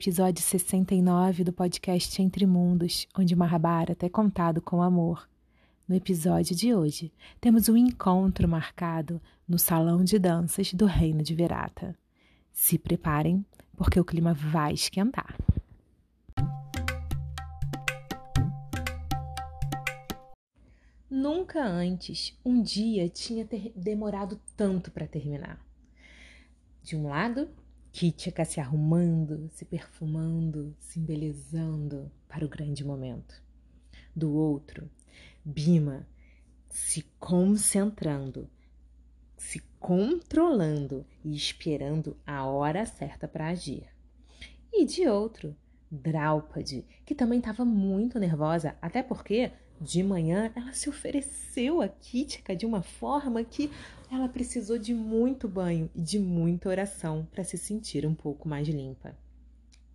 Episódio 69 do podcast Entre Mundos, onde Mahabharata é contado com amor. No episódio de hoje, temos um encontro marcado no salão de danças do Reino de Virata. Se preparem, porque o clima vai esquentar. Nunca antes um dia tinha demorado tanto para terminar. De um lado, Kitchaka se arrumando, se perfumando, se embelezando para o grande momento. Do outro, Bima se concentrando, se controlando e esperando a hora certa para agir. E de outro, Draupadi, que também estava muito nervosa, até porque de manhã ela se ofereceu a Kitika de uma forma que ela precisou de muito banho e de muita oração para se sentir um pouco mais limpa.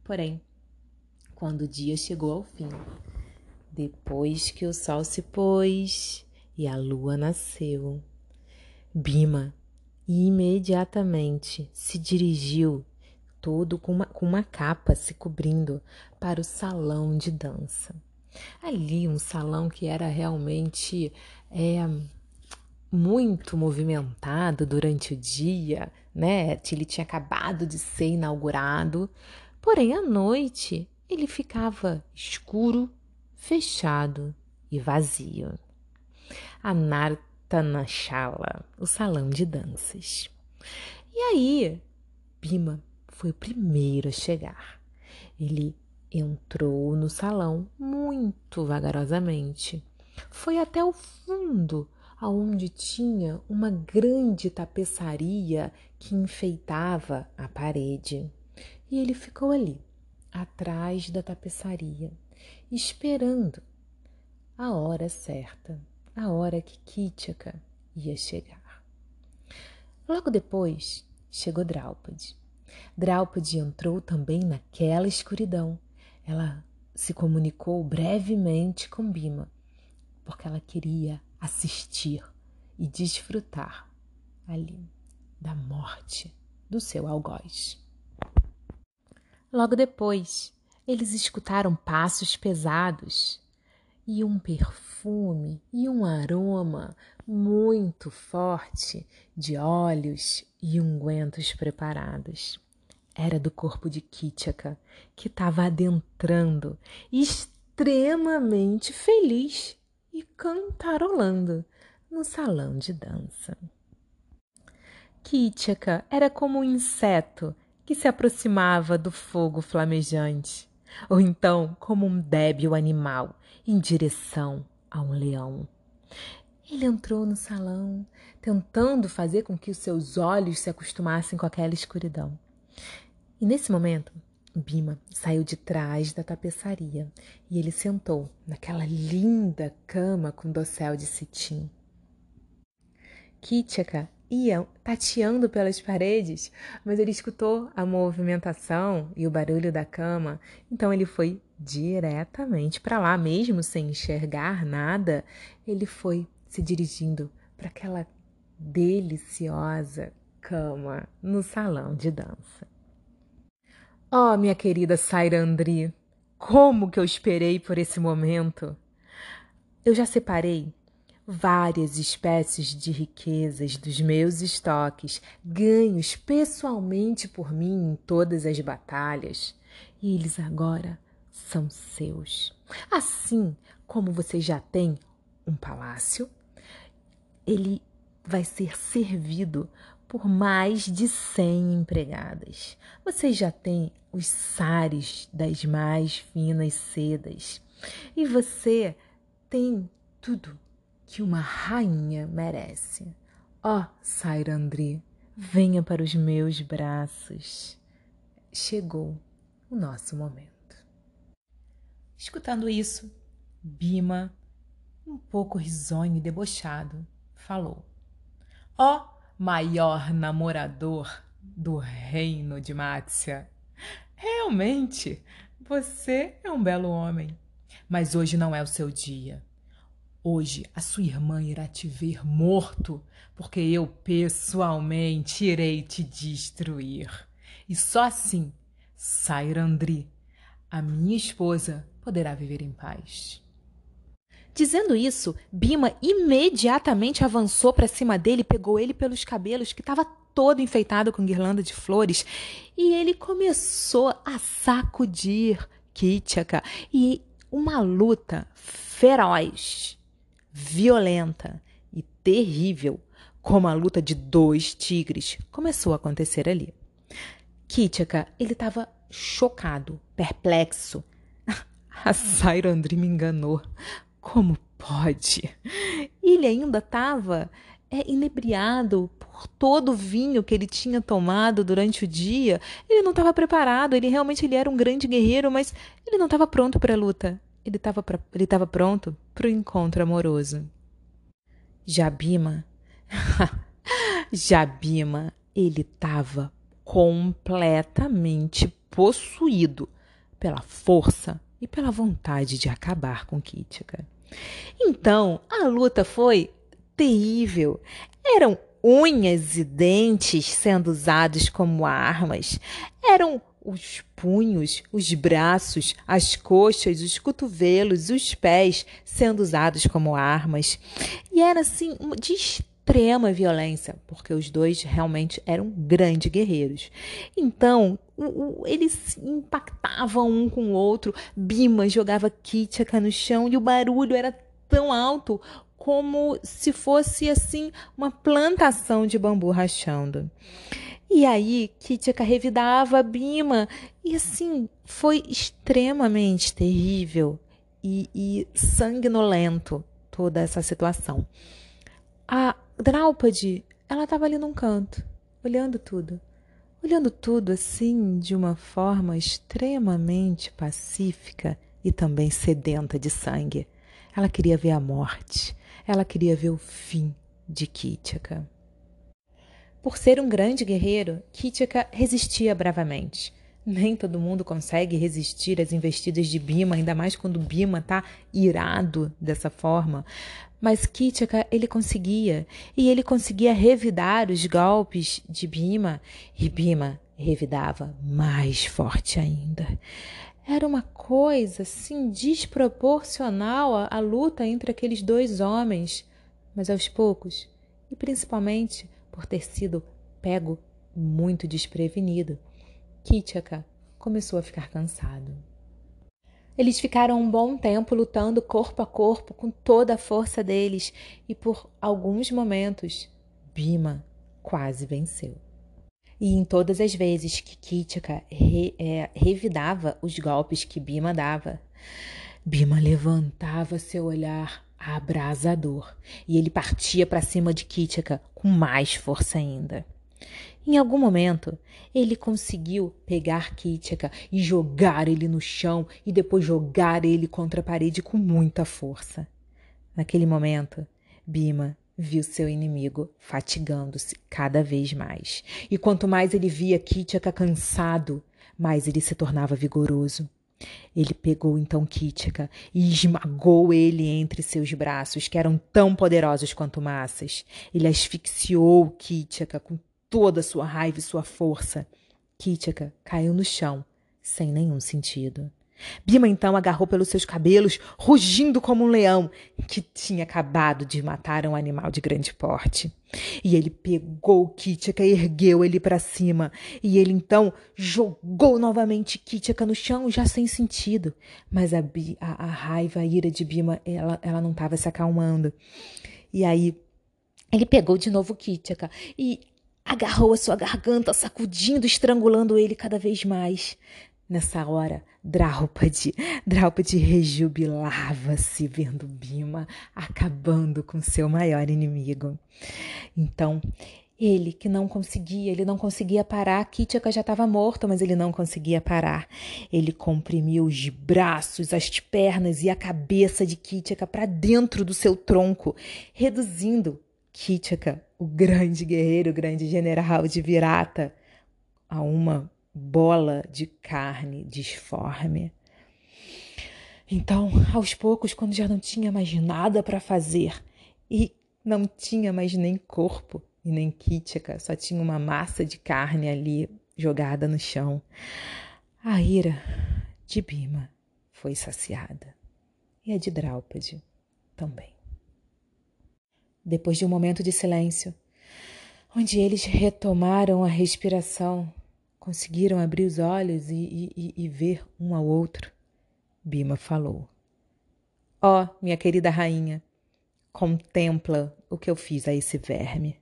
Porém, quando o dia chegou ao fim, depois que o sol se pôs e a lua nasceu, Bima imediatamente se dirigiu todo com uma, com uma capa se cobrindo para o salão de dança. Ali, um salão que era realmente é, muito movimentado durante o dia, né? Ele tinha acabado de ser inaugurado, porém à noite ele ficava escuro, fechado e vazio. A Nartanachala, o salão de danças. E aí, Bima foi o primeiro a chegar. Ele entrou no salão muito vagarosamente. Foi até o fundo, aonde tinha uma grande tapeçaria que enfeitava a parede. E ele ficou ali, atrás da tapeçaria, esperando a hora certa, a hora que Kitchaka ia chegar. Logo depois chegou Draupadi. Draupadi entrou também naquela escuridão ela se comunicou brevemente com Bima, porque ela queria assistir e desfrutar ali da morte do seu algoz. Logo depois, eles escutaram passos pesados e um perfume e um aroma muito forte de óleos e ungüentos preparados era do corpo de Kitchaka, que estava adentrando, extremamente feliz e cantarolando no salão de dança. Kitchaka era como um inseto que se aproximava do fogo flamejante, ou então como um débil animal em direção a um leão. Ele entrou no salão, tentando fazer com que os seus olhos se acostumassem com aquela escuridão. E nesse momento, Bima saiu de trás da tapeçaria e ele sentou naquela linda cama com dossel de cetim. Kitchaka ia tateando pelas paredes, mas ele escutou a movimentação e o barulho da cama, então ele foi diretamente para lá, mesmo sem enxergar nada, ele foi se dirigindo para aquela deliciosa cama no salão de dança. Oh, minha querida Sairandri, como que eu esperei por esse momento! Eu já separei várias espécies de riquezas dos meus estoques, ganhos pessoalmente por mim em todas as batalhas, e eles agora são seus. Assim como você já tem um palácio, ele vai ser servido por mais de 100 empregadas. Você já tem os sares das mais finas sedas e você tem tudo que uma rainha merece. Ó, oh, Sairandri, venha para os meus braços. Chegou o nosso momento. Escutando isso, Bima, um pouco risonho e debochado, falou: Ó, oh, maior namorador do reino de Máxia. Realmente, você é um belo homem. Mas hoje não é o seu dia. Hoje a sua irmã irá te ver morto, porque eu pessoalmente irei te destruir. E só assim Sairandri, a minha esposa poderá viver em paz. Dizendo isso, Bima imediatamente avançou para cima dele, pegou ele pelos cabelos, que estava todo enfeitado com guirlanda de flores, e ele começou a sacudir Kitchaka. E uma luta feroz, violenta e terrível, como a luta de dois tigres, começou a acontecer ali. Kitchaka, ele estava chocado, perplexo. A Sairandri me enganou. Como pode? Ele ainda estava é, inebriado por todo o vinho que ele tinha tomado durante o dia. Ele não estava preparado, ele realmente ele era um grande guerreiro, mas ele não estava pronto para a luta. Ele estava ele pronto para o encontro amoroso. Jabima, Jabima, ele estava completamente possuído pela força e pela vontade de acabar com Kitika. Então, a luta foi terrível. Eram unhas e dentes sendo usados como armas. Eram os punhos, os braços, as coxas, os cotovelos, os pés sendo usados como armas. E era assim de extrema violência, porque os dois realmente eram grandes guerreiros. Então, eles impactavam um com o outro. Bima jogava Kitchaka no chão e o barulho era tão alto como se fosse assim uma plantação de bambu rachando. E aí Kitchaka revidava Bima e assim foi extremamente terrível e, e sanguinolento toda essa situação. A Draupadi, ela estava ali num canto, olhando tudo olhando tudo assim de uma forma extremamente pacífica e também sedenta de sangue. Ela queria ver a morte, ela queria ver o fim de Kitchaka. Por ser um grande guerreiro, Kitchaka resistia bravamente. Nem todo mundo consegue resistir às investidas de Bima, ainda mais quando Bima está irado dessa forma. Mas Kitchaka ele conseguia, e ele conseguia revidar os golpes de Bima, e Bima revidava mais forte ainda. Era uma coisa assim desproporcional à, à luta entre aqueles dois homens, mas aos poucos, e principalmente por ter sido pego muito desprevenido, Kitchaka começou a ficar cansado. Eles ficaram um bom tempo lutando corpo a corpo com toda a força deles e por alguns momentos Bima quase venceu. E em todas as vezes que Kitchaka re, é, revidava os golpes que Bima dava, Bima levantava seu olhar abrasador e ele partia para cima de Kitchaka com mais força ainda. Em algum momento, ele conseguiu pegar Kitchaka e jogar ele no chão e depois jogar ele contra a parede com muita força. Naquele momento, Bima viu seu inimigo fatigando-se cada vez mais. E quanto mais ele via Kitchaka cansado, mais ele se tornava vigoroso. Ele pegou então Kitchaka e esmagou ele entre seus braços, que eram tão poderosos quanto massas. Ele asfixiou Kitchaka com toda a sua raiva e sua força. Kitchaka caiu no chão, sem nenhum sentido. Bima então agarrou pelos seus cabelos, rugindo como um leão que tinha acabado de matar um animal de grande porte. E ele pegou Kitchaka e ergueu ele para cima. E ele então jogou novamente Kitchaka no chão, já sem sentido. Mas a, a, a raiva, a ira de Bima, ela, ela não estava se acalmando. E aí ele pegou de novo Kitchaka e agarrou a sua garganta, sacudindo, estrangulando ele cada vez mais. Nessa hora, Draupadi, Draupadi rejubilava-se vendo Bima acabando com seu maior inimigo. Então, ele que não conseguia, ele não conseguia parar. Kitchaka já estava morto, mas ele não conseguia parar. Ele comprimiu os braços, as pernas e a cabeça de Kitchaka para dentro do seu tronco, reduzindo Kitchaka, o grande guerreiro, o grande general de Virata, a uma bola de carne disforme. Então, aos poucos, quando já não tinha mais nada para fazer e não tinha mais nem corpo e nem Kitchaka, só tinha uma massa de carne ali jogada no chão. A ira de Bima foi saciada e a de Draupadi também. Depois de um momento de silêncio, onde eles retomaram a respiração, conseguiram abrir os olhos e, e, e ver um ao outro, Bima falou: Ó, oh, minha querida rainha, contempla o que eu fiz a esse verme.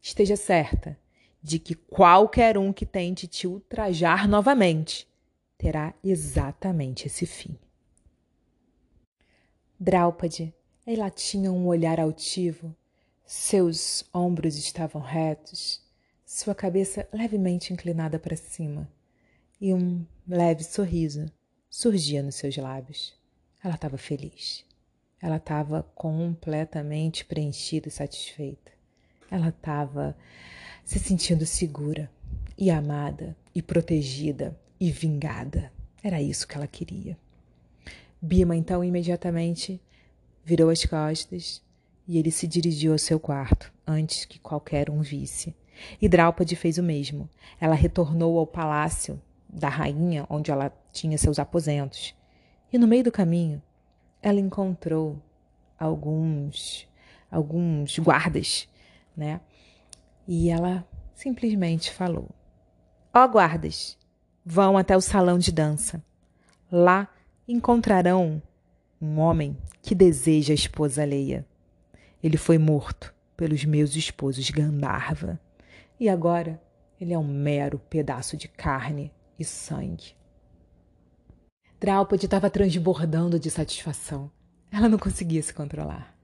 Esteja certa de que qualquer um que tente te ultrajar novamente terá exatamente esse fim. Draupadi, ela tinha um olhar altivo, seus ombros estavam retos, sua cabeça levemente inclinada para cima e um leve sorriso surgia nos seus lábios. Ela estava feliz. Ela estava completamente preenchida e satisfeita. Ela estava se sentindo segura e amada e protegida e vingada. Era isso que ela queria. Bima então imediatamente virou as costas e ele se dirigiu ao seu quarto antes que qualquer um visse. E Draupadi fez o mesmo. Ela retornou ao palácio da rainha, onde ela tinha seus aposentos. E no meio do caminho, ela encontrou alguns alguns guardas, né? E ela simplesmente falou: Ó oh, guardas, vão até o salão de dança. Lá encontrarão um homem que deseja a esposa alheia. Ele foi morto pelos meus esposos Gandharva. E agora ele é um mero pedaço de carne e sangue. Draupadi estava transbordando de satisfação. Ela não conseguia se controlar.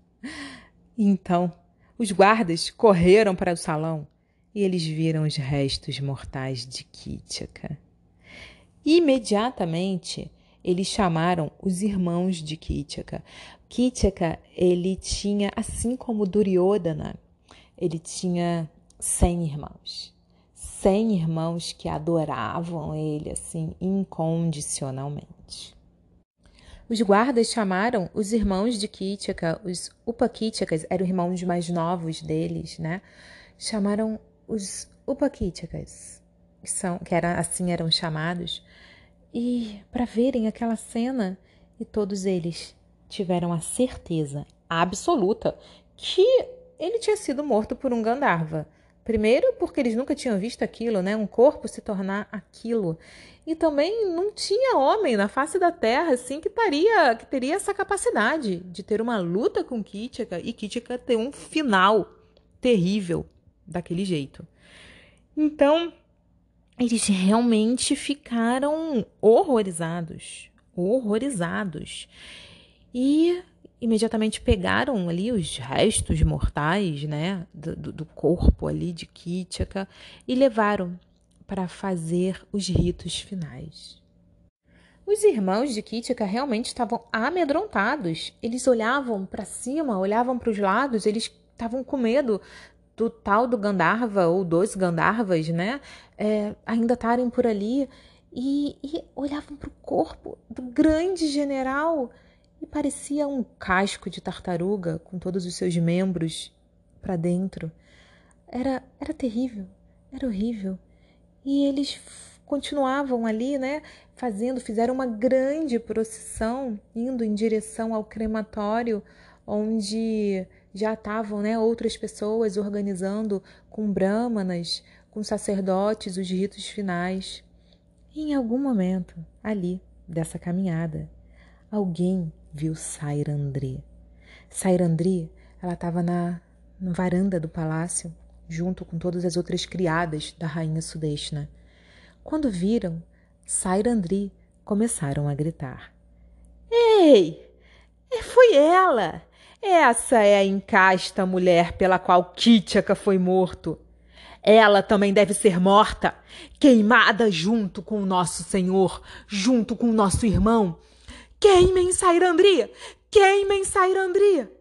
Então, os guardas correram para o salão e eles viram os restos mortais de Kitchaka. Imediatamente, eles chamaram os irmãos de Kitchaka. Kitchaka, ele tinha, assim como Duryodhana, ele tinha cem irmãos. Cem irmãos que adoravam ele, assim, incondicionalmente. Os guardas chamaram os irmãos de Kitchaka, os Upakitchakas, eram irmãos mais novos deles, né? Chamaram os Upakitchakas, que, são, que era, assim eram chamados, e para verem aquela cena, e todos eles tiveram a certeza absoluta que ele tinha sido morto por um Gandharva. Primeiro, porque eles nunca tinham visto aquilo, né? Um corpo se tornar aquilo. E também não tinha homem na face da terra assim que teria, que teria essa capacidade de ter uma luta com Kitika e Kitika ter um final terrível daquele jeito. Então, eles realmente ficaram horrorizados, horrorizados. E imediatamente pegaram ali os restos mortais, né, do, do corpo ali de Kitchaka e levaram para fazer os ritos finais. Os irmãos de Kitchaka realmente estavam amedrontados. Eles olhavam para cima, olhavam para os lados, eles estavam com medo do tal do Gandharva ou dos Gandharvas, né, é, ainda estarem por ali e, e olhavam para o corpo do grande general e parecia um casco de tartaruga com todos os seus membros para dentro. Era, era terrível, era horrível. E eles continuavam ali, né, fazendo, fizeram uma grande procissão indo em direção ao crematório, onde já estavam, né, outras pessoas organizando com brahmanas, com sacerdotes os ritos finais. E em algum momento ali dessa caminhada, alguém viu Sairandri. Sairandri, ela estava na, na varanda do palácio, junto com todas as outras criadas da rainha Sudeshna. Quando viram Sairandri, começaram a gritar. Ei! É, foi ela! Essa é a encasta mulher pela qual Kitchaka foi morto. Ela também deve ser morta, queimada junto com o nosso Senhor, junto com o nosso irmão, Queimem Sairandria! Queimem Sairandria!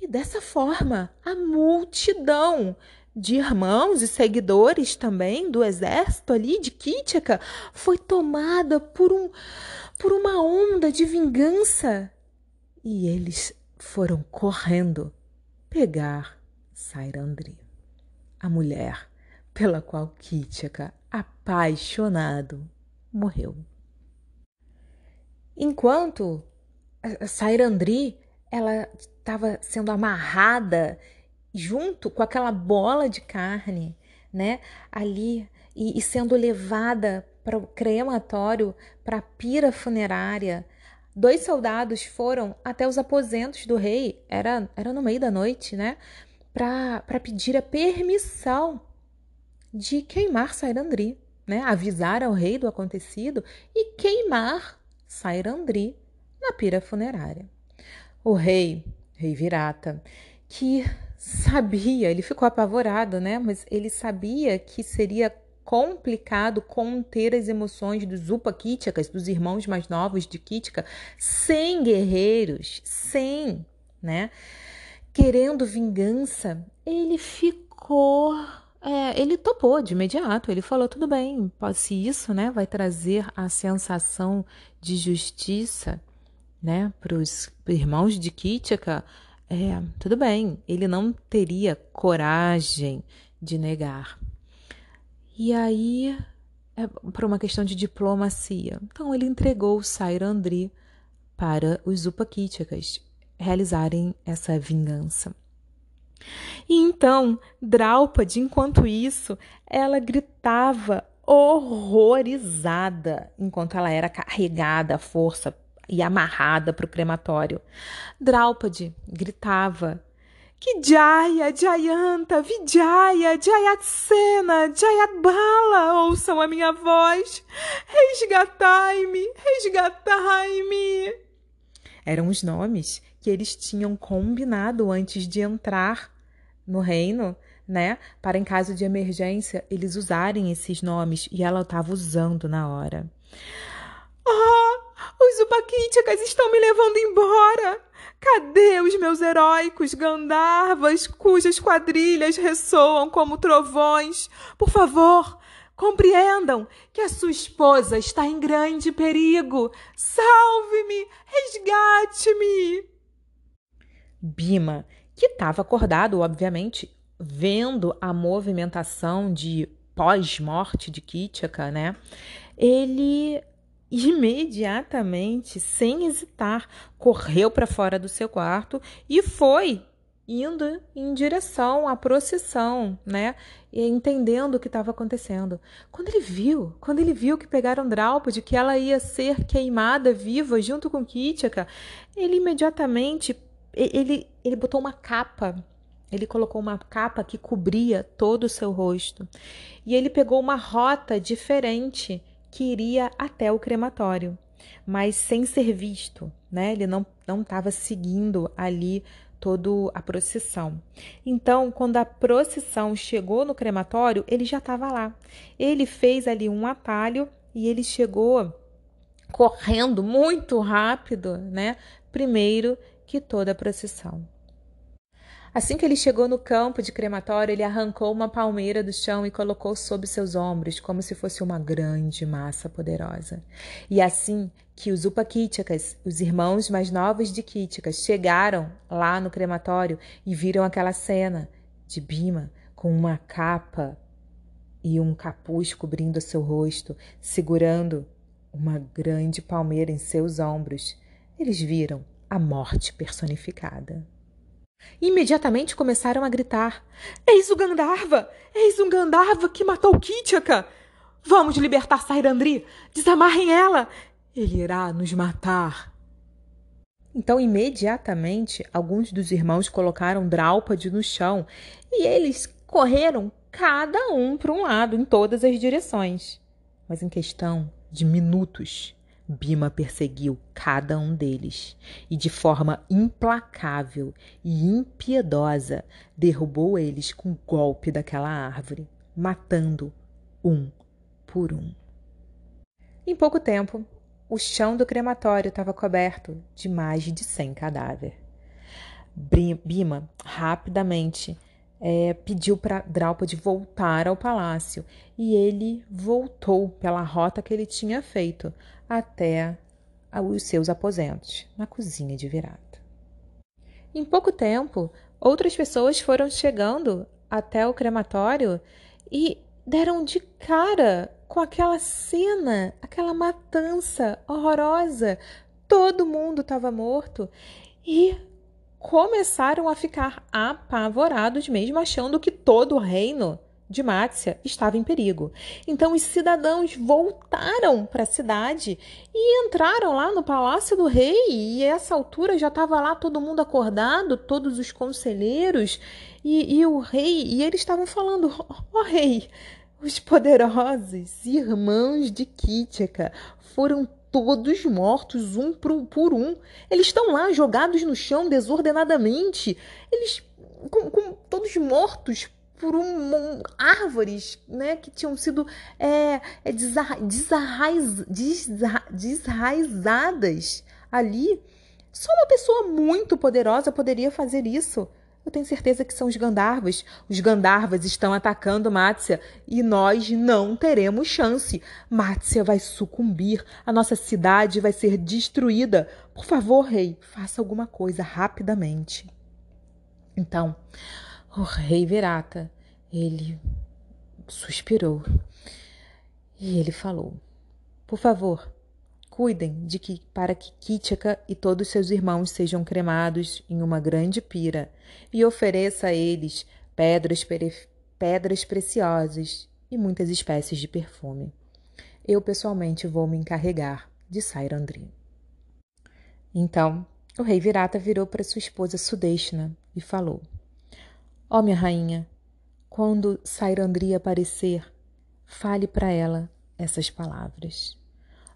E dessa forma, a multidão de irmãos e seguidores também do exército ali de Kítica foi tomada por, um, por uma onda de vingança. E eles foram correndo pegar Sairandri, a mulher pela qual Kítica, apaixonado, morreu. Enquanto Sairandri ela estava sendo amarrada junto com aquela bola de carne, né, ali e, e sendo levada para o crematório, para a pira funerária. Dois soldados foram até os aposentos do rei, era, era no meio da noite, né? Para pedir a permissão de queimar Sairandri, né? Avisar ao rei do acontecido e queimar Sairandri na pira funerária. O rei, rei Virata, que sabia, ele ficou apavorado, né? Mas ele sabia que seria complicado conter as emoções dos Upakíticas, dos irmãos mais novos de Kítica, sem guerreiros, sem, né? Querendo vingança, ele ficou. É, ele topou de imediato. Ele falou: tudo bem, se isso né, vai trazer a sensação de justiça né, para os irmãos de Kítica, é, tudo bem. Ele não teria coragem de negar. E aí, é por uma questão de diplomacia. Então, ele entregou Sairandri para os Upakíticas realizarem essa vingança. E então, Draupadi, enquanto isso, ela gritava horrorizada enquanto ela era carregada à força e amarrada para o crematório. Draupadi gritava que Jaya, Jayanta, Vijaya, Jayatsena, Jayabala ouçam a minha voz. Resgatai-me, resgatai-me. Eram os nomes que eles tinham combinado antes de entrar no reino, né? Para em caso de emergência eles usarem esses nomes e ela estava usando na hora. Ah, os Upaquíticas estão me levando embora. Cadê os meus heróicos Gandharvas, cujas quadrilhas ressoam como trovões? Por favor, compreendam que a sua esposa está em grande perigo. Salve-me! Resgate-me! Bima, que estava acordado, obviamente, vendo a movimentação de pós-morte de Kitchaka, né? Ele imediatamente, sem hesitar, correu para fora do seu quarto e foi indo em direção à procissão, né? E entendendo o que estava acontecendo. Quando ele viu, quando ele viu que pegaram Draupadi, que ela ia ser queimada viva junto com Kitchaka, ele imediatamente ele ele botou uma capa ele colocou uma capa que cobria todo o seu rosto. E ele pegou uma rota diferente que iria até o crematório, mas sem ser visto, né? Ele não estava seguindo ali toda a procissão. Então, quando a procissão chegou no crematório, ele já estava lá. Ele fez ali um atalho e ele chegou correndo muito rápido, né? Primeiro que toda a procissão. Assim que ele chegou no campo de crematório, ele arrancou uma palmeira do chão e colocou sob seus ombros, como se fosse uma grande massa poderosa. E assim que os Upakíticas, os irmãos mais novos de Kíticas, chegaram lá no crematório e viram aquela cena de Bima com uma capa e um capuz cobrindo seu rosto, segurando uma grande palmeira em seus ombros, eles viram a morte personificada. Imediatamente começaram a gritar: Eis o Gandharva! Eis o Gandharva que matou Kitchaka! Vamos libertar Sairandri! Desamarrem ela! Ele irá nos matar! Então, imediatamente, alguns dos irmãos colocaram Draupadi no chão e eles correram cada um para um lado, em todas as direções. Mas em questão de minutos, Bima perseguiu cada um deles e, de forma implacável e impiedosa, derrubou eles com o golpe daquela árvore, matando um por um. Em pouco tempo, o chão do crematório estava coberto de mais de cem cadáveres. Bima rapidamente é, pediu para Draupadi voltar ao palácio e ele voltou pela rota que ele tinha feito até os seus aposentos, na cozinha de Virata. Em pouco tempo, outras pessoas foram chegando até o crematório e deram de cara com aquela cena, aquela matança horrorosa. Todo mundo estava morto e começaram a ficar apavorados mesmo, achando que todo o reino de Mátia estava em perigo. Então os cidadãos voltaram para a cidade e entraram lá no palácio do rei. E essa altura já estava lá todo mundo acordado, todos os conselheiros e, e o rei. E eles estavam falando: Ó oh, rei, os poderosos irmãos de Kítica foram todos mortos, um por um. Eles estão lá jogados no chão desordenadamente. Eles com, com todos mortos por um, um, árvores né, que tinham sido é, é, desarraiz, desarra, desraizadas ali. Só uma pessoa muito poderosa poderia fazer isso. Eu tenho certeza que são os Gandharvas. Os Gandharvas estão atacando Mátia e nós não teremos chance. Mátia vai sucumbir, a nossa cidade vai ser destruída. Por favor, rei, faça alguma coisa rapidamente. Então, o rei Virata, ele suspirou e ele falou: Por favor, cuidem de que para que Kítica e todos seus irmãos sejam cremados em uma grande pira e ofereça a eles pedras, pedras preciosas e muitas espécies de perfume. Eu pessoalmente vou me encarregar de Sairandri. Então, o rei Virata virou para sua esposa Sudeshna e falou: Ó oh, minha rainha, quando Sairandri aparecer, fale para ela essas palavras.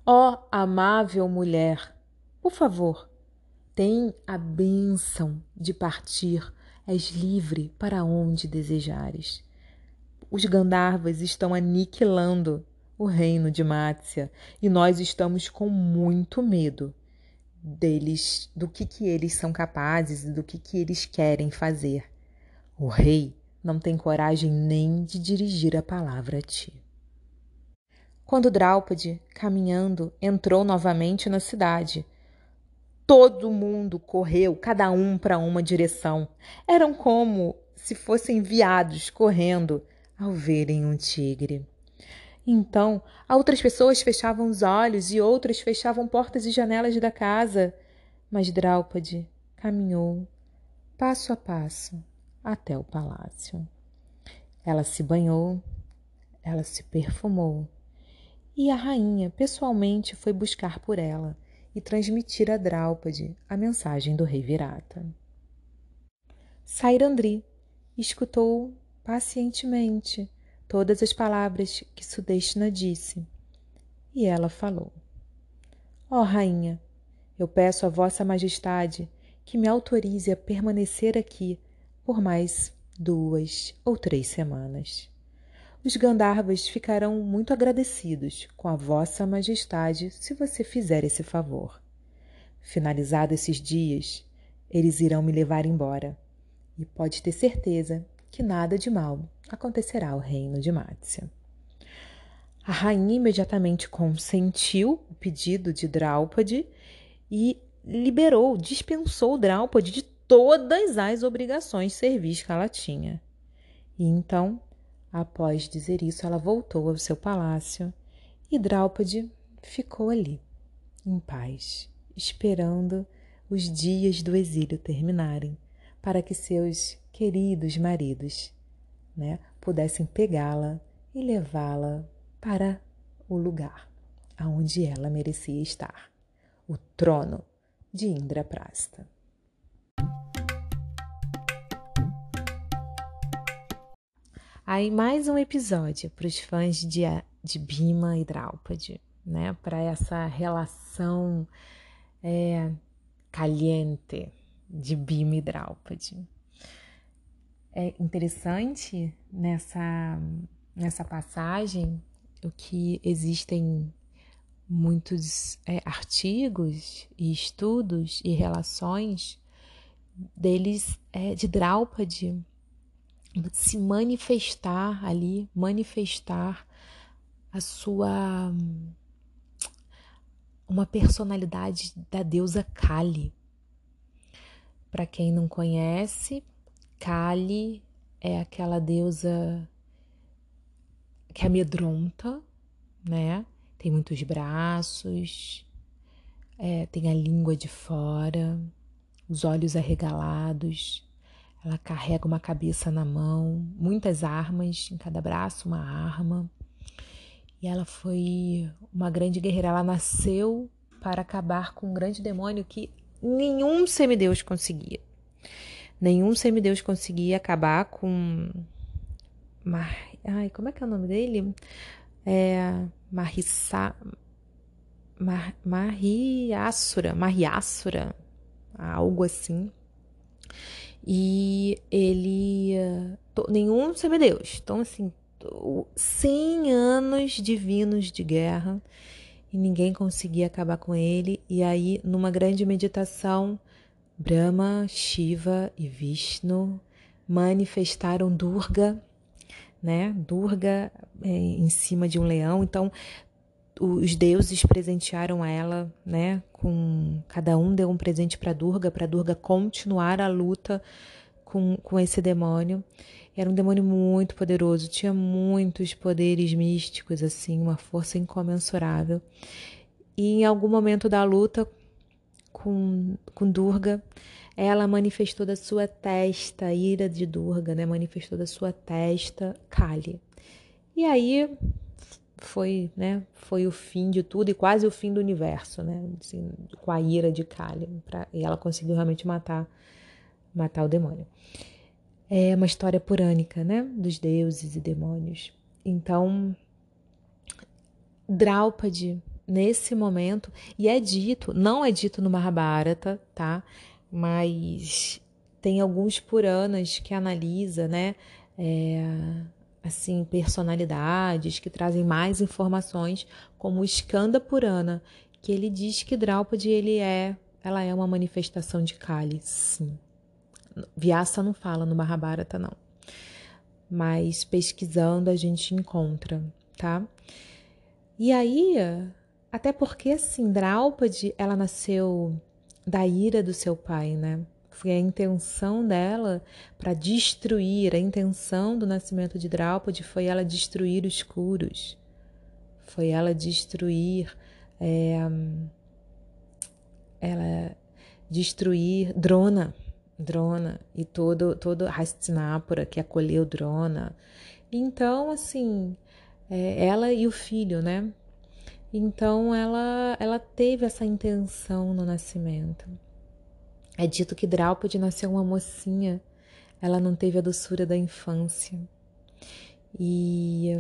Ó oh, amável mulher, por favor, tem a bênção de partir, és livre para onde desejares. Os Gandharvas estão aniquilando o reino de Mátia e nós estamos com muito medo deles, do que, que eles são capazes e do que, que eles querem fazer. O rei não tem coragem nem de dirigir a palavra a ti. Quando Draupadi, caminhando, entrou novamente na cidade, todo mundo correu, cada um para uma direção. Eram como se fossem enviados correndo ao verem um tigre. Então, outras pessoas fechavam os olhos e outras fechavam portas e janelas da casa. Mas Draupadi caminhou passo a passo até o palácio. Ela se banhou, ela se perfumou e a rainha pessoalmente foi buscar por ela e transmitir a Draupadi a mensagem do rei Virata. Sairandri escutou pacientemente todas as palavras que Sudeshna disse e ela falou: Ó oh, rainha, eu peço a vossa majestade que me autorize a permanecer aqui por mais duas ou três semanas. Os Gandharvas ficarão muito agradecidos com a Vossa Majestade se você fizer esse favor. Finalizado esses dias, eles irão me levar embora, e pode ter certeza que nada de mal acontecerá ao reino de Mátia. A rainha imediatamente consentiu o pedido de Draupadi e liberou, dispensou Draupadi de todas as obrigações servis que ela tinha. E então, após dizer isso, ela voltou ao seu palácio e Draupadi ficou ali, em paz, esperando os dias do exílio terminarem, para que seus queridos maridos né, pudessem pegá-la e levá-la para o lugar aonde ela merecia estar, o trono de Indraprasta. Aí mais um episódio para os fãs de, de Bima e Draupadi, né? Para essa relação é, caliente de Bima e Draupadi. É interessante nessa, nessa passagem o que existem muitos é, artigos e estudos e relações deles é, de Draupadi se manifestar ali, manifestar a sua uma personalidade da deusa Kali. Para quem não conhece, Kali é aquela deusa que amedronta, né? Tem muitos braços, é, tem a língua de fora, os olhos arregalados. Ela carrega uma cabeça na mão, muitas armas, em cada braço uma arma. E ela foi uma grande guerreira. Ela nasceu para acabar com um grande demônio que nenhum semideus conseguia. Nenhum semideus conseguia acabar com. Mar... Ai, como é que é o nome dele? É. Marissa. Mar... Mariassura. Mariassura. Algo assim. E ele. Nenhum semideus. Então, assim, 100 anos divinos de guerra e ninguém conseguia acabar com ele. E aí, numa grande meditação, Brahma, Shiva e Vishnu manifestaram Durga, né? Durga é, em cima de um leão. Então, os deuses presentearam ela, né? Com cada um deu um presente para Durga, para Durga continuar a luta com, com esse demônio. Era um demônio muito poderoso, tinha muitos poderes místicos, assim, uma força incomensurável. E em algum momento da luta com, com Durga, ela manifestou da sua testa, a ira de Durga, né? Manifestou da sua testa Kali. E aí foi, né? Foi o fim de tudo e quase o fim do universo, né? Assim, com a ira de Kali. Pra, e ela conseguiu realmente matar, matar o demônio é uma história purânica, né? Dos deuses e demônios. Então, Draupadi, nesse momento, e é dito, não é dito no Mahabharata, tá? Mas tem alguns Puranas que analisa, né? É, assim, personalidades que trazem mais informações, como o Skanda Purana, que ele diz que Draupadi ele é, ela é uma manifestação de Kali, sim. Vyasa não fala no Mahabharata, não. Mas pesquisando a gente encontra, tá? E aí, até porque assim, Draupadi, ela nasceu da ira do seu pai, né? Foi a intenção dela para destruir, a intenção do nascimento de Draupadi foi ela destruir os Kuros, foi ela destruir, é, ela destruir Drona, Drona e todo todo Hastinapura que acolheu Drona. Então, assim, é, ela e o filho, né? Então ela ela teve essa intenção no nascimento. É dito que Draupadi nasceu uma mocinha, ela não teve a doçura da infância. E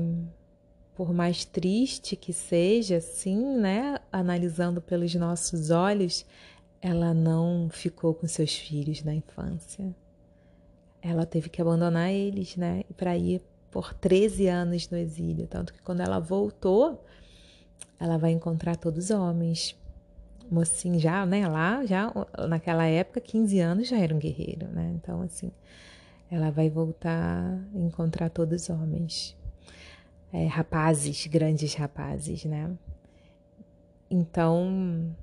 por mais triste que seja, assim, né, analisando pelos nossos olhos, ela não ficou com seus filhos na infância. Ela teve que abandonar eles, né? Para ir por 13 anos no exílio. Tanto que quando ela voltou, ela vai encontrar todos homens. Mocinho já, né? Lá, já naquela época, 15 anos já era um guerreiro, né? Então, assim, ela vai voltar a encontrar todos homens. É, rapazes, grandes rapazes, né? Então,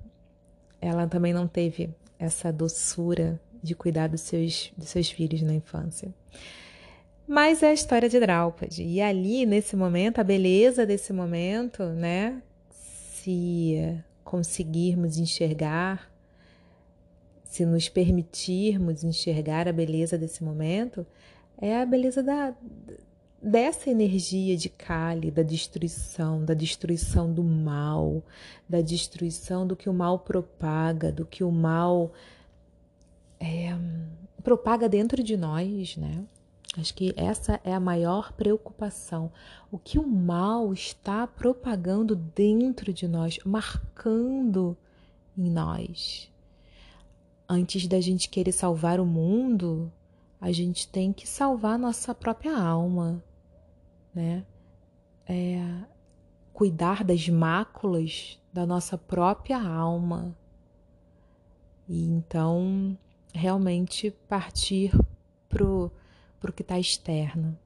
ela também não teve essa doçura de cuidar dos seus, dos seus filhos na infância. Mas é a história de Draupadi. E ali, nesse momento, a beleza desse momento, né? Se conseguirmos enxergar, se nos permitirmos enxergar a beleza desse momento, é a beleza da, dessa energia de Kali, da destruição, da destruição do mal, da destruição do que o mal propaga, do que o mal é, propaga dentro de nós, né? Acho que essa é a maior preocupação. O que o mal está propagando dentro de nós, marcando em nós. Antes da gente querer salvar o mundo, a gente tem que salvar nossa própria alma, né? É, cuidar das máculas da nossa própria alma. E então realmente partir pro, pro que está externo.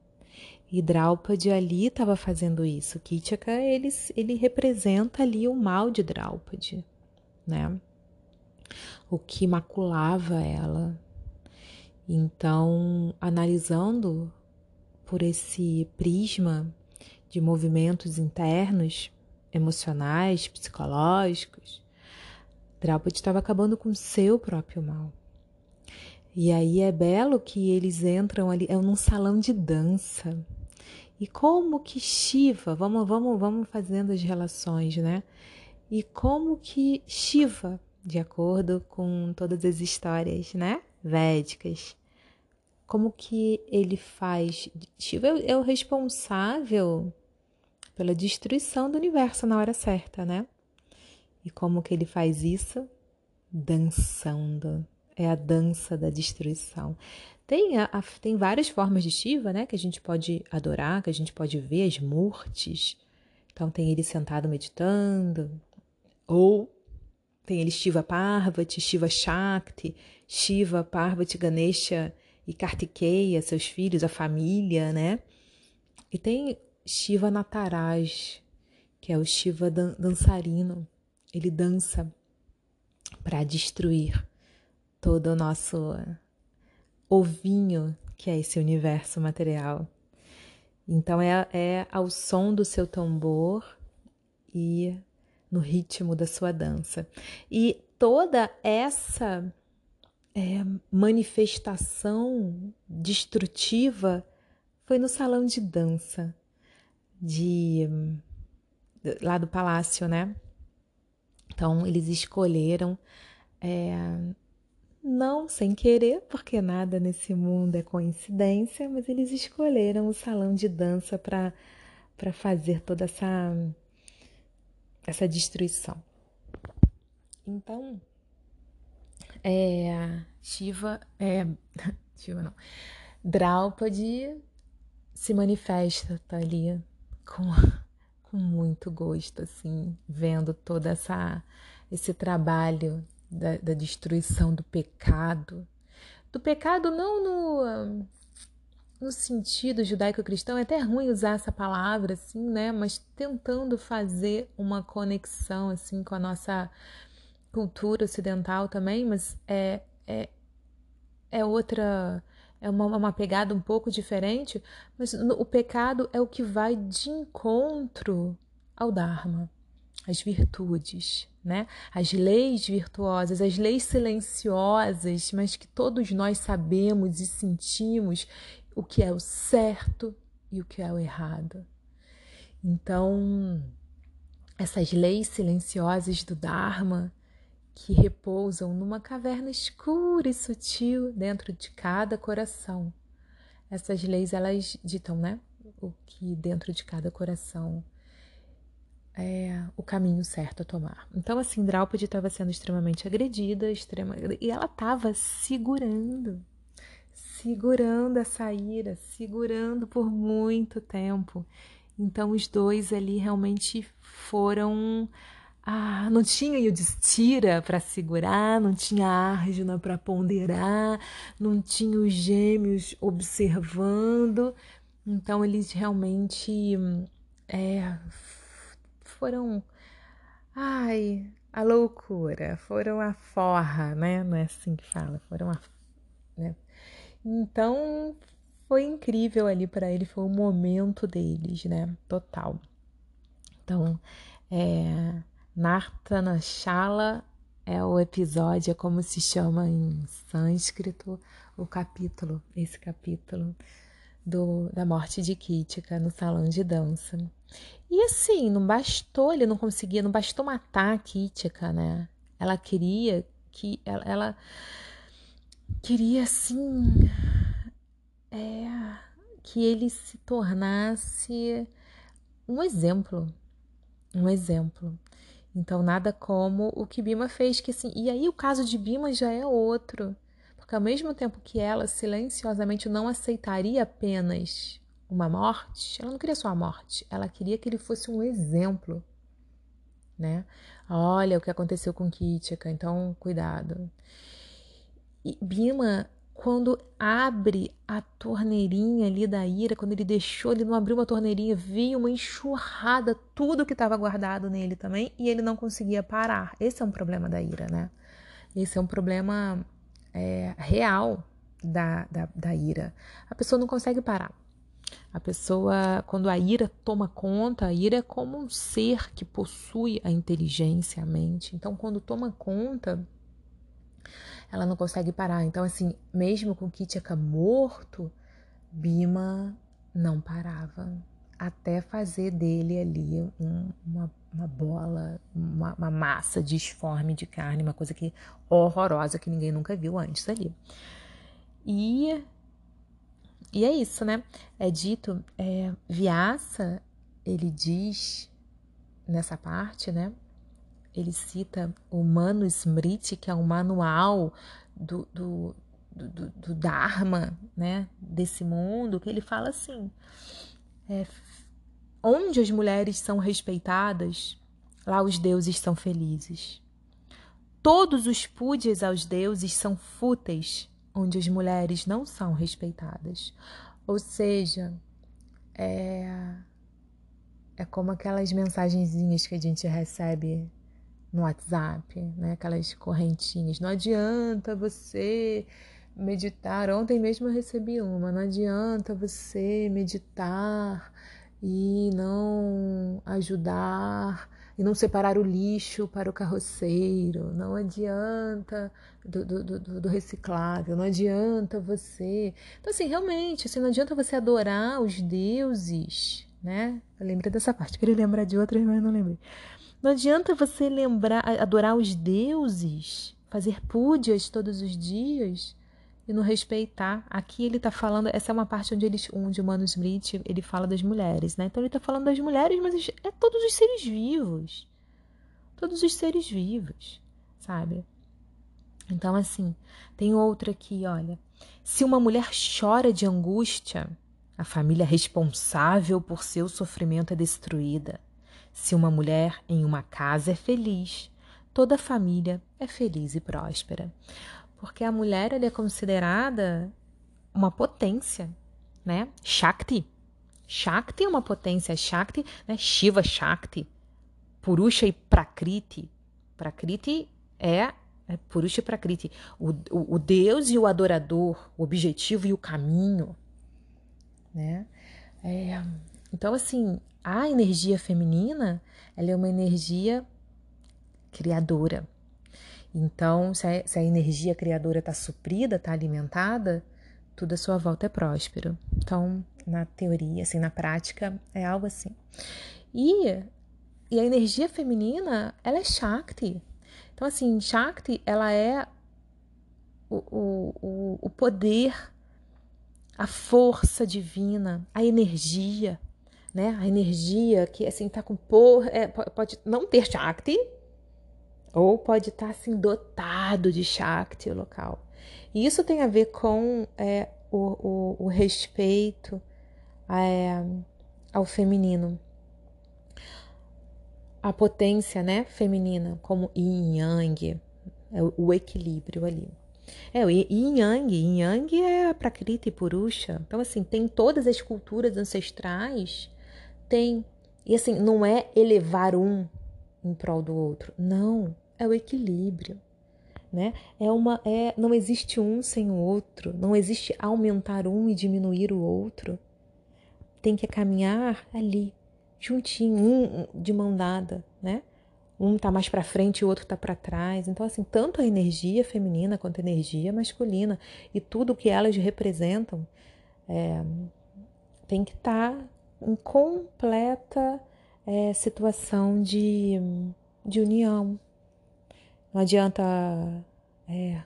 E Draupadi ali estava fazendo isso. Kitchaka, ele, ele representa ali o mal de Draupadi, né? O que maculava ela. Então, analisando por esse prisma de movimentos internos, emocionais, psicológicos, Draupadi estava acabando com seu próprio mal. E aí é belo que eles entram ali, é num salão de dança. E como que Shiva, vamos, vamos, vamos fazendo as relações, né? E como que Shiva, de acordo com todas as histórias, né, védicas, como que ele faz? Shiva é o responsável pela destruição do universo na hora certa, né? E como que ele faz isso? Dançando. É a dança da destruição. Tem, a, a, tem várias formas de Shiva, né? Que a gente pode adorar, que a gente pode ver as murtes. Então tem ele sentado meditando. Ou tem ele Shiva Parvati, Shiva Shakti, Shiva, Parvati, Ganesha e Kartikeya, seus filhos, a família, né? E tem Shiva Nataraj, que é o Shiva dan dançarino. Ele dança para destruir todo o nosso ovinho que é esse universo material. Então é, é ao som do seu tambor e no ritmo da sua dança. E toda essa é, manifestação destrutiva foi no salão de dança de lá do palácio, né? Então eles escolheram é, não sem querer, porque nada nesse mundo é coincidência, mas eles escolheram o salão de dança para fazer toda essa essa destruição. Então, é, Shiva, é, Shiva não, Draupadi se manifesta tá ali com, com muito gosto, assim, vendo toda essa esse trabalho da, da destruição do pecado, do pecado não no no sentido judaico-cristão, é até ruim usar essa palavra assim, né? Mas tentando fazer uma conexão assim com a nossa cultura ocidental também, mas é, é, é outra é uma, uma pegada um pouco diferente, mas o pecado é o que vai de encontro ao Dharma, as virtudes, né? As leis virtuosas, as leis silenciosas, mas que todos nós sabemos e sentimos o que é o certo e o que é o errado. Então, essas leis silenciosas do Dharma que repousam numa caverna escura e sutil dentro de cada coração. Essas leis elas ditam, né, o que dentro de cada coração é o caminho certo a tomar. Então, assim, Draupadi estava sendo extremamente agredida, extrema, e ela estava segurando, segurando essa ira, segurando por muito tempo. Então, os dois ali realmente foram ah, não tinha Yudhishthira para segurar, não tinha Arjuna para ponderar, não tinha os gêmeos observando. Então eles realmente é, foram, ai, a loucura, foram a forra, né? Não é assim que fala, foram a, né? Então foi incrível ali para ele, foi o momento deles, né? Total. Então, é, Nartana Shala é o episódio, é como se chama em sânscrito o capítulo, esse capítulo do, da morte de Kitika no salão de dança. E assim, não bastou, ele não conseguia, não bastou matar a Kitika, né? Ela queria que ela, ela queria assim é, que ele se tornasse um exemplo, um exemplo. Então, nada como o que Bima fez, que assim. E aí, o caso de Bima já é outro. Porque, ao mesmo tempo que ela silenciosamente não aceitaria apenas uma morte, ela não queria só a morte, ela queria que ele fosse um exemplo. Né? Olha o que aconteceu com Kitika, então cuidado. E Bima quando abre a torneirinha ali da ira, quando ele deixou, ele não abriu uma torneirinha, veio uma enxurrada, tudo que estava guardado nele também, e ele não conseguia parar. Esse é um problema da ira, né? Esse é um problema é, real da, da, da ira. A pessoa não consegue parar. A pessoa, quando a ira toma conta, a ira é como um ser que possui a inteligência, a mente. Então, quando toma conta, ela não consegue parar. Então, assim, mesmo com Kitchaka morto, Bima não parava até fazer dele ali um, uma, uma bola, uma, uma, massa disforme de carne, uma coisa que horrorosa que ninguém nunca viu antes ali. E e é isso, né? É dito, é, Vyasa, ele diz nessa parte, né? Ele cita o Manu Smriti, que é um manual do, do, do, do Dharma, né? Desse mundo, que ele fala assim: é, onde as mulheres são respeitadas, lá os deuses são felizes. Todos os púdias aos deuses são fúteis onde as mulheres não são respeitadas. Ou seja, é, é como aquelas mensagenzinhas que a gente recebe no WhatsApp, né? Aquelas correntinhas. Não adianta você meditar. Ontem mesmo eu recebi uma. Não adianta você meditar e não ajudar e não separar o lixo para o carroceiro. Não adianta do, do, do, do, reciclável, não adianta você. Então, assim, realmente, assim, não adianta você adorar os deuses, né? Eu lembrei dessa parte, queria lembrar de outras, mas não lembrei. Não adianta você lembrar, adorar os deuses, fazer púdias todos os dias e não respeitar. Aqui ele está falando, essa é uma parte onde ele, onde o Manu Smith ele fala das mulheres, né? Então ele está falando das mulheres, mas é todos os seres vivos, todos os seres vivos, sabe? Então, assim, tem outra aqui, olha. Se uma mulher chora de angústia, a família responsável por seu sofrimento é destruída. Se uma mulher em uma casa é feliz, toda a família é feliz e próspera. Porque a mulher é considerada uma potência, né? Shakti. Shakti é uma potência. Shakti, né? Shiva Shakti. Purusha e Prakriti. Prakriti é é Purusha Prakriti, o, o, o Deus e o adorador, o objetivo e o caminho, né? É, então, assim, a energia feminina, ela é uma energia criadora. Então, se a, se a energia criadora está suprida, está alimentada, tudo à sua volta é próspero. Então, na teoria, assim, na prática, é algo assim. E, e a energia feminina, ela é Shakti, então, assim, Shakti, ela é o, o, o poder, a força divina, a energia, né? A energia que, assim, tá com por... É, pode não ter Shakti, ou pode estar, tá, assim, dotado de Shakti o local. E isso tem a ver com é, o, o, o, respeito é, ao feminino a potência né, feminina, como yin yang, é o equilíbrio ali. É, o yin yang, yin yang é prakriti e purusha. Então, assim, tem todas as culturas ancestrais, tem. E assim, não é elevar um em prol do outro. Não, é o equilíbrio. Né? É uma, é, não existe um sem o outro, não existe aumentar um e diminuir o outro. Tem que caminhar ali, juntinho, um de mão dada, né? Um tá mais para frente e o outro tá para trás. Então, assim, tanto a energia feminina quanto a energia masculina e tudo que elas representam é, tem que estar tá em completa é, situação de, de união. Não adianta é,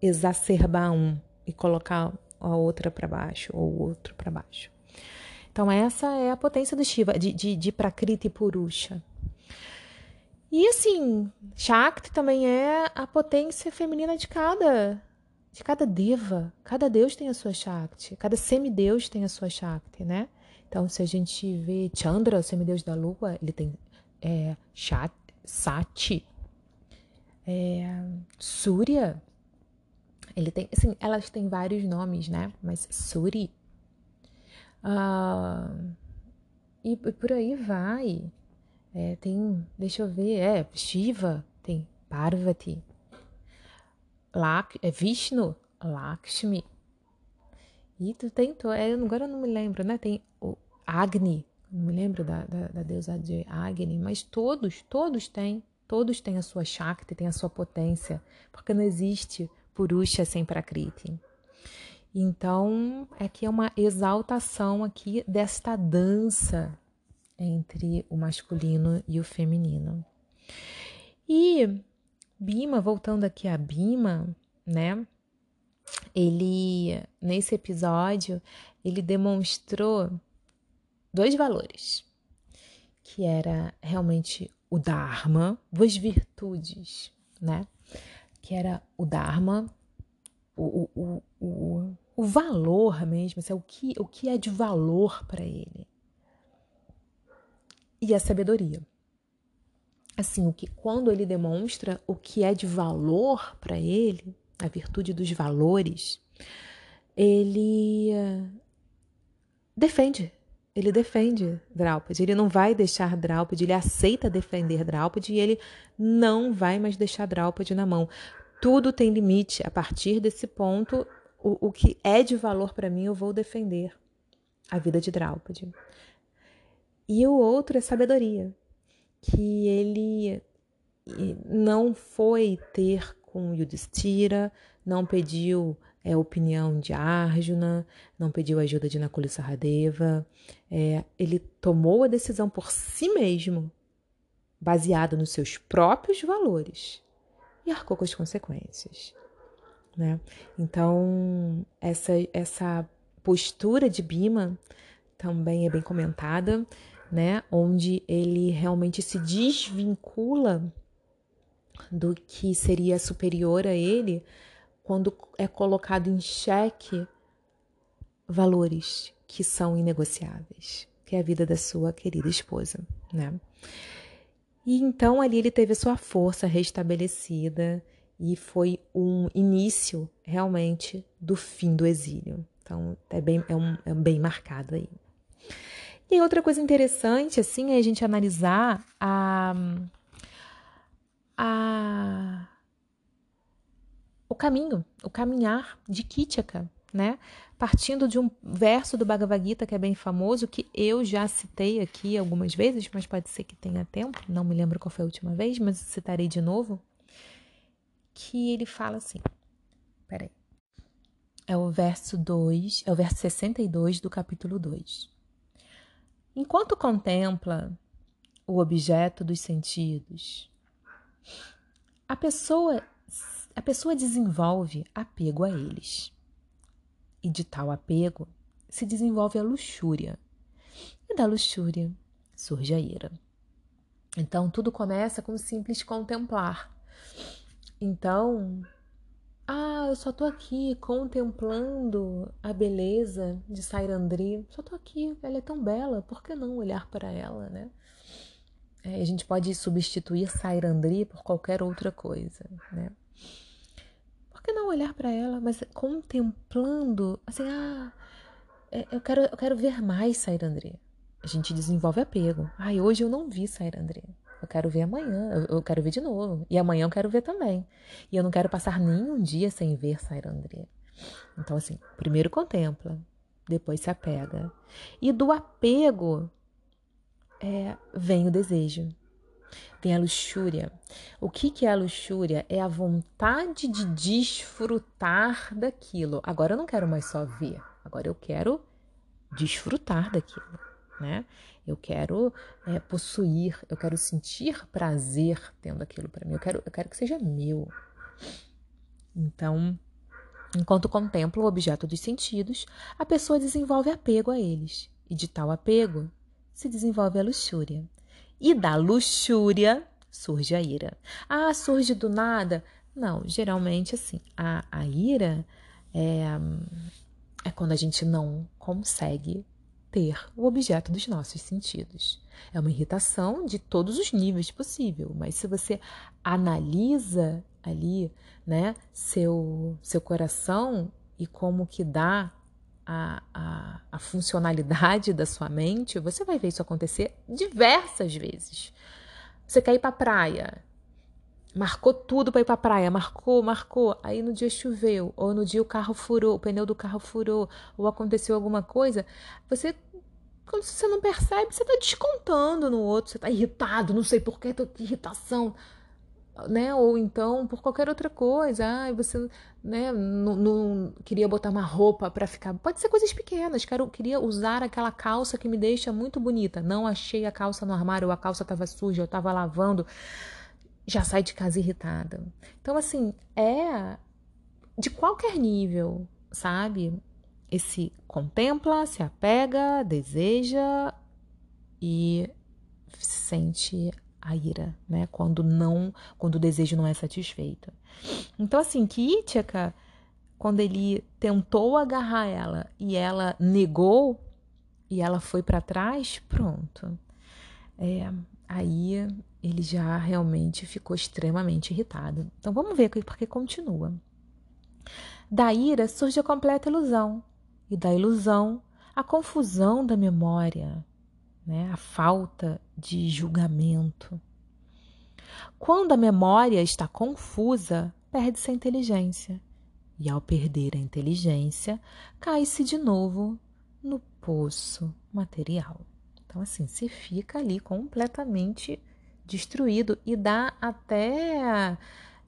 exacerbar um e colocar a outra para baixo ou o outro para baixo. Então, essa é a potência do Shiva, de, de, de Prakriti Purusha. E assim, Shakti também é a potência feminina de cada de cada deva. Cada deus tem a sua Shakti, cada semideus tem a sua Shakti, né? Então, se a gente vê Chandra, o semideus da lua, ele tem é, Shat, Sati, é, Surya, ele tem, assim, elas têm vários nomes, né? Mas Suri ah, e, e, por aí vai. É, tem, deixa eu ver, é Shiva, tem Parvati, Lak, é Vishnu, Lakshmi. E tu tem, é, agora eu não me lembro, né? Tem o Agni, não me lembro da, da, da deusa de Agni, mas todos, todos têm, todos têm a sua Shakti, têm a sua potência, porque não existe Purusha sem Prakriti. Então, aqui é uma exaltação aqui desta dança entre o masculino e o feminino. E Bima, voltando aqui a Bima, né? Ele nesse episódio, ele demonstrou dois valores, que era realmente o Dharma, duas virtudes, né? Que era o Dharma, o, o, o, o valor mesmo, assim, o, que, o que é de valor para ele. E a sabedoria. Assim, o que quando ele demonstra o que é de valor para ele, a virtude dos valores, ele eh, defende. Ele defende Draupadi. Ele não vai deixar Draupadi, ele aceita defender Draupadi e ele não vai mais deixar Draupadi na mão. Tudo tem limite. A partir desse ponto, o, o que é de valor para mim, eu vou defender a vida de Draupadi. E o outro é sabedoria, que ele não foi ter com Yudhishthira, não pediu é, opinião de Arjuna, não pediu ajuda de Nakula Sahadeva. É, ele tomou a decisão por si mesmo, baseada nos seus próprios valores e arcou com as consequências. Né? Então, essa, essa postura de Bima também é bem comentada, né? onde ele realmente se desvincula do que seria superior a ele quando é colocado em xeque valores que são inegociáveis, que é a vida da sua querida esposa, né? E então ali ele teve a sua força restabelecida e foi um início realmente do fim do exílio. Então é bem, é um, é bem marcado aí. E outra coisa interessante assim é a gente analisar a, a caminho, o caminhar de Kitchaka, né? partindo de um verso do Bhagavad Gita que é bem famoso, que eu já citei aqui algumas vezes, mas pode ser que tenha tempo, não me lembro qual foi a última vez, mas citarei de novo, que ele fala assim, peraí, é o verso 2, é o verso 62 do capítulo 2. Enquanto contempla o objeto dos sentidos, a pessoa, a pessoa desenvolve apego a eles e de tal apego se desenvolve a luxúria. E da luxúria surge a ira. Então tudo começa com simples contemplar. Então, ah, eu só tô aqui contemplando a beleza de Sairandri. Só tô aqui, ela é tão bela, por que não olhar para ela, né? É, a gente pode substituir Sairandri por qualquer outra coisa, né? Que não olhar para ela, mas contemplando, assim, ah, é, eu quero, eu quero ver mais Sair André. A gente desenvolve apego. Ai, hoje eu não vi Sair André. Eu quero ver amanhã, eu, eu, quero ver de novo. E amanhã eu quero ver também. E eu não quero passar nenhum dia sem ver Sair André. Então, assim, primeiro contempla, depois se apega. E do apego é, vem o desejo. Tem a luxúria. O que, que é a luxúria? É a vontade de desfrutar daquilo. Agora eu não quero mais só ver, agora eu quero desfrutar daquilo, né? Eu quero é, possuir, eu quero sentir prazer tendo aquilo para mim. Eu quero, eu quero que seja meu. Então, enquanto contempla o objeto dos sentidos, a pessoa desenvolve apego a eles. E de tal apego se desenvolve a luxúria. E da luxúria surge a ira. Ah, surge do nada? Não, geralmente assim, a, a ira é, é quando a gente não consegue ter o objeto dos nossos sentidos. É uma irritação de todos os níveis possível, mas se você analisa ali, né, seu seu coração e como que dá a, a, a funcionalidade da sua mente, você vai ver isso acontecer diversas vezes. Você quer ir para praia, marcou tudo para ir para praia, marcou, marcou. Aí no dia choveu, ou no dia o carro furou, o pneu do carro furou, ou aconteceu alguma coisa, você quando você não percebe, você está descontando no outro, você está irritado, não sei por que, que irritação né? Ou então por qualquer outra coisa. Ah, você né, não, queria botar uma roupa para ficar. Pode ser coisas pequenas. Quero, queria usar aquela calça que me deixa muito bonita. Não achei a calça no armário, ou a calça estava suja, eu estava lavando. Já sai de casa irritada. Então, assim, é de qualquer nível, sabe? Esse contempla, se apega, deseja e se sente a ira, né? Quando não, quando o desejo não é satisfeito. Então assim, Kítica, quando ele tentou agarrar ela e ela negou e ela foi para trás, pronto. É, aí ele já realmente ficou extremamente irritado. Então vamos ver porque continua. Da ira surge a completa ilusão, e da ilusão a confusão da memória, né? a falta de julgamento. Quando a memória está confusa, perde-se a inteligência. E ao perder a inteligência, cai-se de novo no poço material. Então, assim, se fica ali completamente destruído e dá até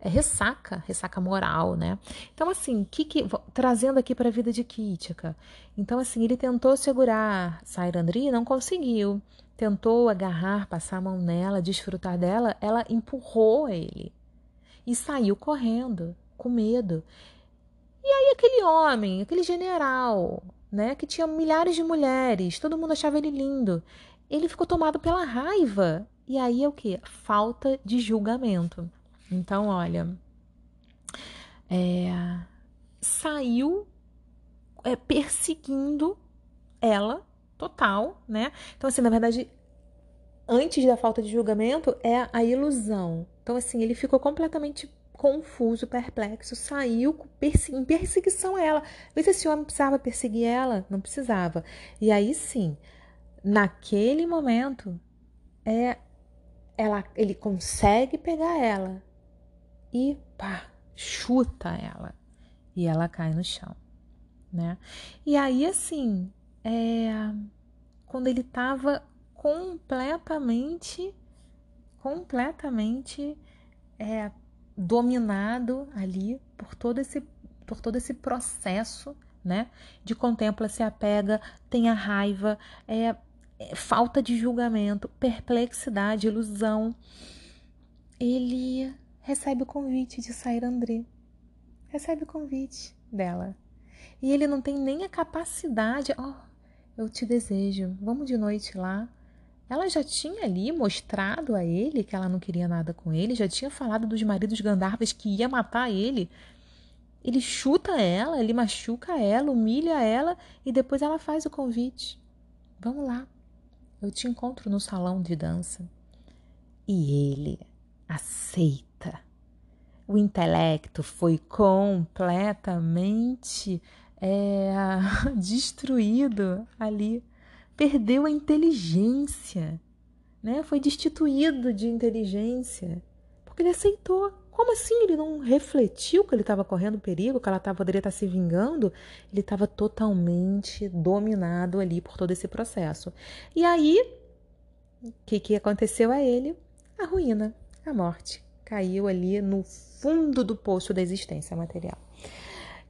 é, ressaca, ressaca moral, né? Então, assim, que, que, trazendo aqui para a vida de Kítica. Então, assim, ele tentou segurar Sairandri, não conseguiu. Tentou agarrar, passar a mão nela, desfrutar dela, ela empurrou ele e saiu correndo, com medo. E aí aquele homem, aquele general, né, que tinha milhares de mulheres, todo mundo achava ele lindo. Ele ficou tomado pela raiva. E aí é o que? Falta de julgamento. Então, olha, é, saiu é, perseguindo ela total, né? Então, assim, na verdade, antes da falta de julgamento é a ilusão. Então, assim, ele ficou completamente confuso, perplexo, saiu em perseguição a ela. Vê se esse homem precisava perseguir ela? Não precisava. E aí sim, naquele momento, é, ela, ele consegue pegar ela e pá, chuta ela e ela cai no chão, né? E aí assim, é, quando ele estava completamente, completamente é, dominado ali por todo esse, por todo esse processo, né? De contempla, se apega, tem a raiva, é, é falta de julgamento, perplexidade, ilusão. Ele recebe o convite de sair André. Recebe o convite dela. E ele não tem nem a capacidade, ó, oh, eu te desejo, vamos de noite lá. Ela já tinha ali mostrado a ele que ela não queria nada com ele, já tinha falado dos maridos Gandharvas que ia matar ele. Ele chuta ela, ele machuca ela, humilha ela e depois ela faz o convite. Vamos lá, eu te encontro no salão de dança. E ele aceita. O intelecto foi completamente é, destruído ali, perdeu a inteligência, né? Foi destituído de inteligência porque ele aceitou. Como assim? Ele não refletiu que ele estava correndo perigo, que ela tava, poderia estar tá se vingando? Ele estava totalmente dominado ali por todo esse processo. E aí, o que, que aconteceu a ele? A ruína, a morte. Caiu ali no fundo do poço da existência material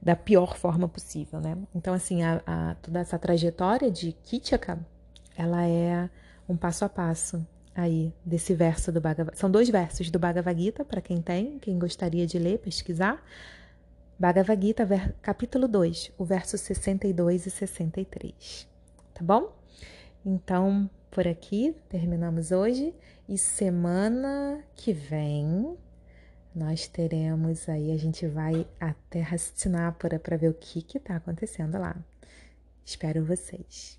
da pior forma possível, né? Então, assim, a, a, toda essa trajetória de Kitchaka, ela é um passo a passo aí desse verso do Bhagavad São dois versos do Bhagavad Gita, para quem tem, quem gostaria de ler, pesquisar. Bhagavad Gita, capítulo 2, o verso 62 e 63. Tá bom? Então, por aqui terminamos hoje e semana que vem nós teremos aí, a gente vai até Rastinápora para ver o que que tá acontecendo lá. Espero vocês.